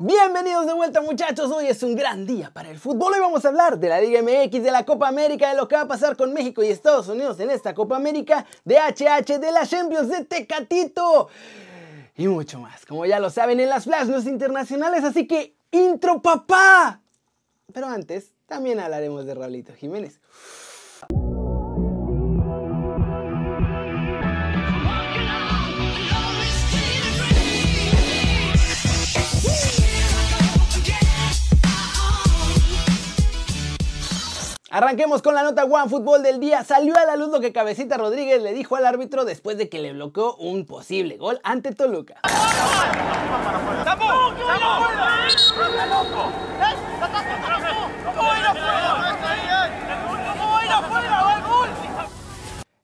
Bienvenidos de vuelta muchachos, hoy es un gran día para el fútbol. Hoy vamos a hablar de la Liga MX, de la Copa América, de lo que va a pasar con México y Estados Unidos en esta Copa América, de HH, de la Champions, de Tecatito y mucho más. Como ya lo saben en las flash internacionales, así que intro papá. Pero antes, también hablaremos de Raulito Jiménez. Arranquemos con la nota One Fútbol del día. Salió a la luz lo que Cabecita Rodríguez le dijo al árbitro después de que le bloqueó un posible gol ante Toluca.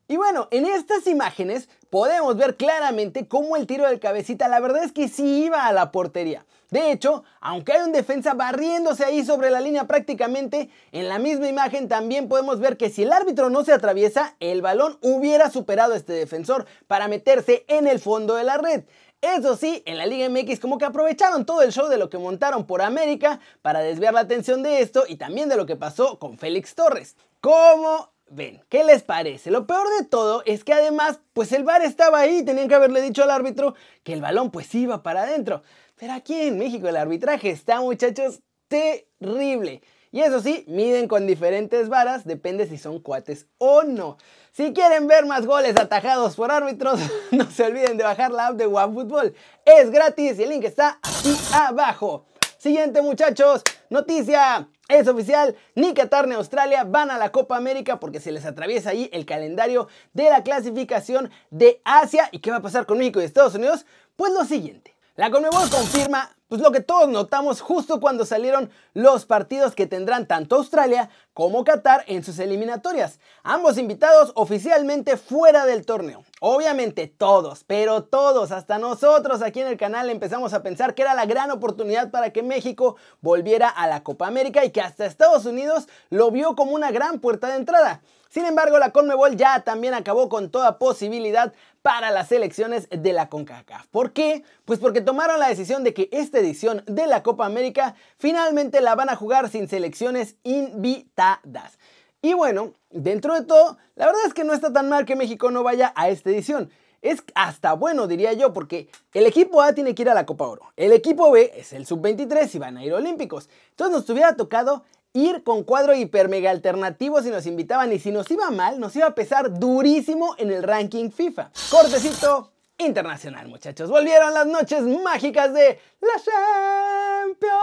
Y bueno, en estas imágenes podemos ver claramente cómo el tiro del cabecita la verdad es que sí iba a la portería. De hecho, aunque hay un defensa barriéndose ahí sobre la línea prácticamente, en la misma imagen también podemos ver que si el árbitro no se atraviesa, el balón hubiera superado a este defensor para meterse en el fondo de la red. Eso sí, en la Liga MX como que aprovecharon todo el show de lo que montaron por América para desviar la atención de esto y también de lo que pasó con Félix Torres. ¿Cómo ven, ¿qué les parece? Lo peor de todo es que además, pues el VAR estaba ahí, tenían que haberle dicho al árbitro que el balón pues iba para adentro. Pero aquí en México el arbitraje está, muchachos, terrible. Y eso sí, miden con diferentes varas, depende si son cuates o no. Si quieren ver más goles atajados por árbitros, no se olviden de bajar la app de OneFootball. Es gratis y el link está aquí abajo. Siguiente muchachos, noticia. Es oficial, ni Qatar ni Australia van a la Copa América porque se les atraviesa ahí el calendario de la clasificación de Asia. ¿Y qué va a pasar con México y Estados Unidos? Pues lo siguiente. La Conmebol confirma pues lo que todos notamos justo cuando salieron los partidos que tendrán tanto Australia como Qatar en sus eliminatorias. Ambos invitados oficialmente fuera del torneo. Obviamente todos, pero todos, hasta nosotros aquí en el canal empezamos a pensar que era la gran oportunidad para que México volviera a la Copa América y que hasta Estados Unidos lo vio como una gran puerta de entrada. Sin embargo, la Conmebol ya también acabó con toda posibilidad para las elecciones de la CONCACAF. ¿Por qué? Pues porque tomaron la decisión de que esta edición de la Copa América finalmente la van a jugar sin selecciones invitadas. Y bueno, dentro de todo, la verdad es que no está tan mal que México no vaya a esta edición. Es hasta bueno, diría yo, porque el equipo A tiene que ir a la Copa Oro. El equipo B es el sub-23 y van a ir olímpicos. Entonces nos hubiera tocado ir con cuadro hiper mega alternativo si nos invitaban y si nos iba mal, nos iba a pesar durísimo en el ranking FIFA. Cortecito internacional, muchachos. Volvieron las noches mágicas de la Champions.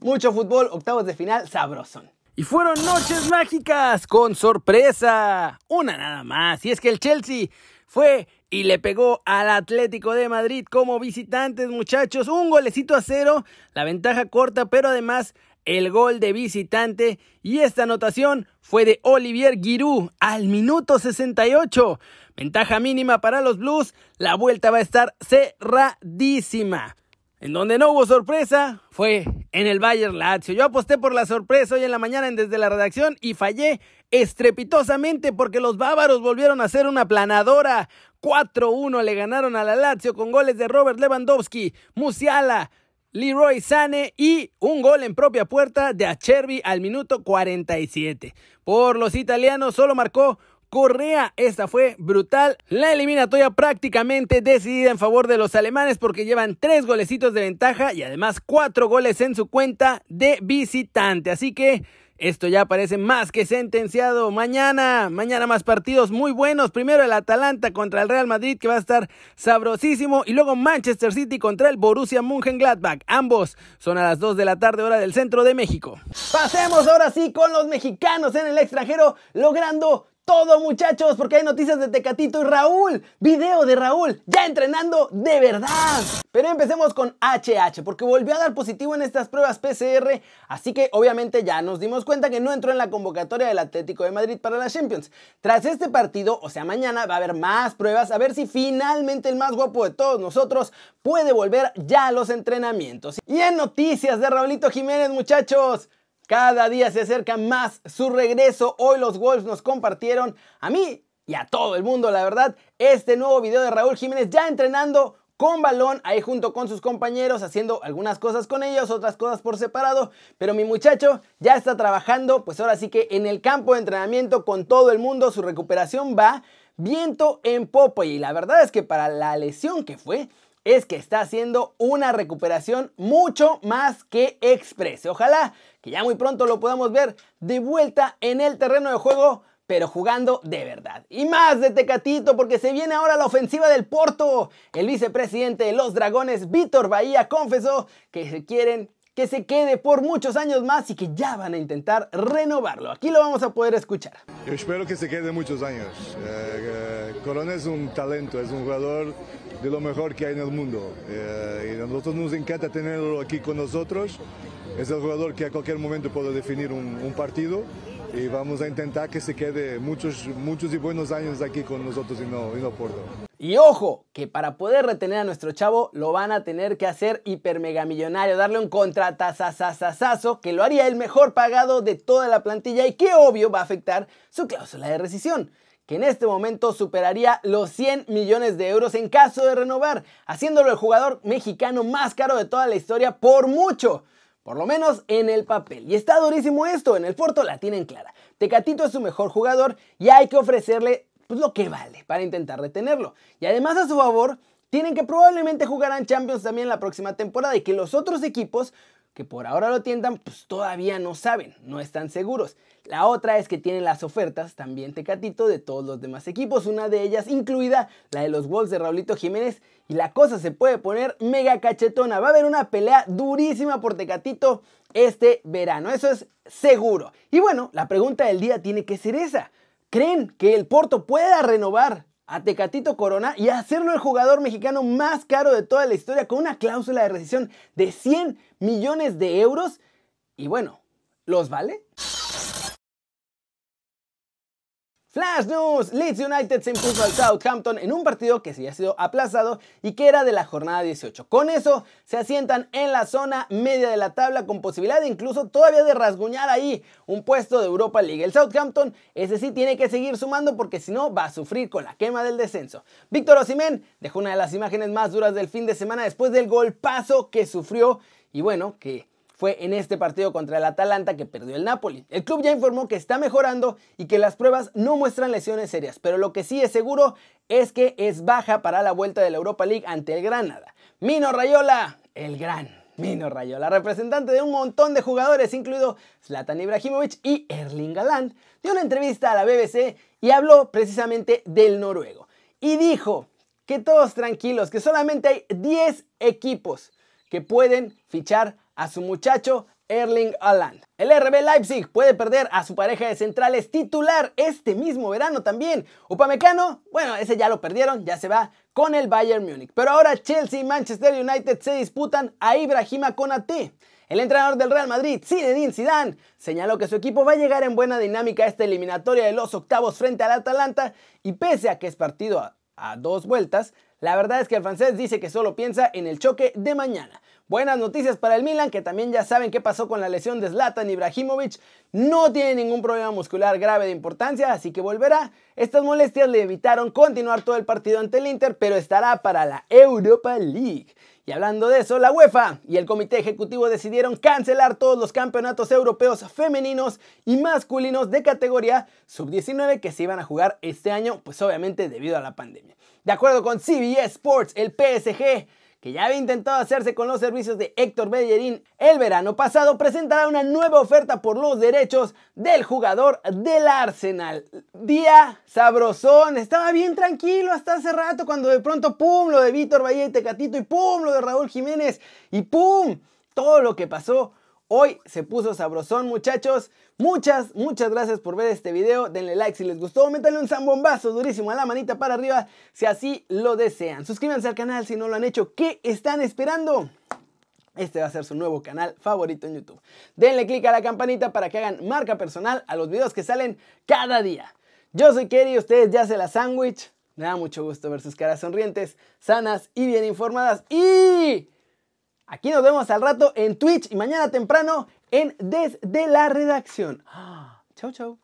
Mucho fútbol, octavos de final, sabrosón. Y fueron noches mágicas con sorpresa. Una nada más. Y es que el Chelsea fue y le pegó al Atlético de Madrid como visitantes, muchachos. Un golecito a cero, la ventaja corta, pero además el gol de visitante. Y esta anotación fue de Olivier Giroud al minuto 68. Ventaja mínima para los Blues. La vuelta va a estar cerradísima. En donde no hubo sorpresa fue en el Bayern Lazio. Yo aposté por la sorpresa hoy en la mañana desde la redacción y fallé estrepitosamente porque los bávaros volvieron a ser una planadora. 4-1 le ganaron a la Lazio con goles de Robert Lewandowski, Musiala, Leroy Sane y un gol en propia puerta de Acerbi al minuto 47. Por los italianos solo marcó Correa, esta fue brutal. La eliminatoria prácticamente decidida en favor de los alemanes porque llevan tres golecitos de ventaja y además cuatro goles en su cuenta de visitante. Así que esto ya parece más que sentenciado. Mañana, mañana más partidos muy buenos. Primero el Atalanta contra el Real Madrid que va a estar sabrosísimo. Y luego Manchester City contra el Borussia Mönchengladbach. Ambos son a las 2 de la tarde hora del centro de México. Pasemos ahora sí con los mexicanos en el extranjero logrando todo muchachos, porque hay noticias de Tecatito y Raúl. Video de Raúl, ya entrenando de verdad. Pero empecemos con HH, porque volvió a dar positivo en estas pruebas PCR, así que obviamente ya nos dimos cuenta que no entró en la convocatoria del Atlético de Madrid para la Champions. Tras este partido, o sea mañana, va a haber más pruebas, a ver si finalmente el más guapo de todos nosotros puede volver ya a los entrenamientos. Y en noticias de Raulito Jiménez muchachos, cada día se acerca más su regreso. Hoy los Wolves nos compartieron a mí y a todo el mundo, la verdad, este nuevo video de Raúl Jiménez ya entrenando con balón, ahí junto con sus compañeros, haciendo algunas cosas con ellos, otras cosas por separado, pero mi muchacho ya está trabajando, pues ahora sí que en el campo de entrenamiento con todo el mundo, su recuperación va viento en popo y la verdad es que para la lesión que fue, es que está haciendo una recuperación mucho más que express. Ojalá ya muy pronto lo podamos ver de vuelta en el terreno de juego pero jugando de verdad. Y más de Tecatito porque se viene ahora la ofensiva del Porto. El vicepresidente de los Dragones, Víctor Bahía, confesó que se quieren que se quede por muchos años más y que ya van a intentar renovarlo. Aquí lo vamos a poder escuchar. Yo espero que se quede muchos años. Eh, eh, Corona es un talento, es un jugador de lo mejor que hay en el mundo. Eh, y a nosotros nos encanta tenerlo aquí con nosotros. Es el jugador que a cualquier momento puede definir un, partido y vamos a intentar que se quede muchos, muchos y buenos años aquí con nosotros y no, y no Porto. Y ojo, que para poder retener a nuestro chavo lo van a tener que hacer hiper mega millonario, darle un contratazazazazo que lo haría el mejor pagado de toda la plantilla y que obvio va a afectar su cláusula de rescisión que en este momento superaría los 100 millones de euros en caso de renovar, haciéndolo el jugador mexicano más caro de toda la historia por mucho. Por lo menos en el papel. Y está durísimo esto, en el Porto la tienen clara. Tecatito es su mejor jugador y hay que ofrecerle pues, lo que vale para intentar retenerlo. Y además a su favor, tienen que probablemente jugarán Champions también la próxima temporada y que los otros equipos que por ahora lo tientan, pues todavía no saben, no están seguros. La otra es que tienen las ofertas, también Tecatito, de todos los demás equipos, una de ellas incluida la de los Wolves de Raulito Jiménez, y la cosa se puede poner mega cachetona. Va a haber una pelea durísima por Tecatito este verano, eso es seguro. Y bueno, la pregunta del día tiene que ser esa. ¿Creen que el Porto pueda renovar a Tecatito Corona y hacerlo el jugador mexicano más caro de toda la historia con una cláusula de rescisión de 100 millones de euros. Y bueno, ¿los vale? Flash News, Leeds United se impuso al Southampton en un partido que se ha sido aplazado y que era de la jornada 18. Con eso se asientan en la zona media de la tabla con posibilidad de incluso todavía de rasguñar ahí un puesto de Europa League. El Southampton ese sí tiene que seguir sumando porque si no va a sufrir con la quema del descenso. Víctor Osimhen dejó una de las imágenes más duras del fin de semana después del golpazo que sufrió y bueno, que fue en este partido contra el Atalanta que perdió el Napoli. El club ya informó que está mejorando y que las pruebas no muestran lesiones serias, pero lo que sí es seguro es que es baja para la vuelta de la Europa League ante el Granada. Mino Rayola, el gran Mino Rayola, representante de un montón de jugadores, incluido Zlatan Ibrahimovic y Erling Haaland, dio una entrevista a la BBC y habló precisamente del noruego. Y dijo que todos tranquilos, que solamente hay 10 equipos que pueden fichar a su muchacho Erling Haaland. El RB Leipzig puede perder a su pareja de centrales titular este mismo verano también. Upamecano, bueno, ese ya lo perdieron, ya se va con el Bayern Múnich. Pero ahora Chelsea y Manchester United se disputan a Ibrahima Konate. El entrenador del Real Madrid, Zinedine Zidane, señaló que su equipo va a llegar en buena dinámica a esta eliminatoria de los octavos frente al Atalanta y pese a que es partido a, a dos vueltas, la verdad es que el francés dice que solo piensa en el choque de mañana. Buenas noticias para el Milan, que también ya saben qué pasó con la lesión de Zlatan Ibrahimovic. No tiene ningún problema muscular grave de importancia, así que volverá. Estas molestias le evitaron continuar todo el partido ante el Inter, pero estará para la Europa League. Y hablando de eso, la UEFA y el comité ejecutivo decidieron cancelar todos los campeonatos europeos femeninos y masculinos de categoría sub-19 que se iban a jugar este año, pues obviamente debido a la pandemia. De acuerdo con CBS Sports, el PSG que ya había intentado hacerse con los servicios de Héctor Bellerín el verano pasado, presentará una nueva oferta por los derechos del jugador del Arsenal. Día sabrosón, estaba bien tranquilo hasta hace rato cuando de pronto pum, lo de Víctor Bahía y Tecatito y pum, lo de Raúl Jiménez y pum, todo lo que pasó Hoy se puso sabrosón muchachos. Muchas, muchas gracias por ver este video. Denle like si les gustó. Métanle un zambombazo durísimo a la manita para arriba si así lo desean. Suscríbanse al canal si no lo han hecho. ¿Qué están esperando? Este va a ser su nuevo canal favorito en YouTube. Denle click a la campanita para que hagan marca personal a los videos que salen cada día. Yo soy Kerry, ustedes ya se la sándwich. Me da mucho gusto ver sus caras sonrientes, sanas y bien informadas. Y Aquí nos vemos al rato en Twitch y mañana temprano en Desde la Redacción. Chau, chau.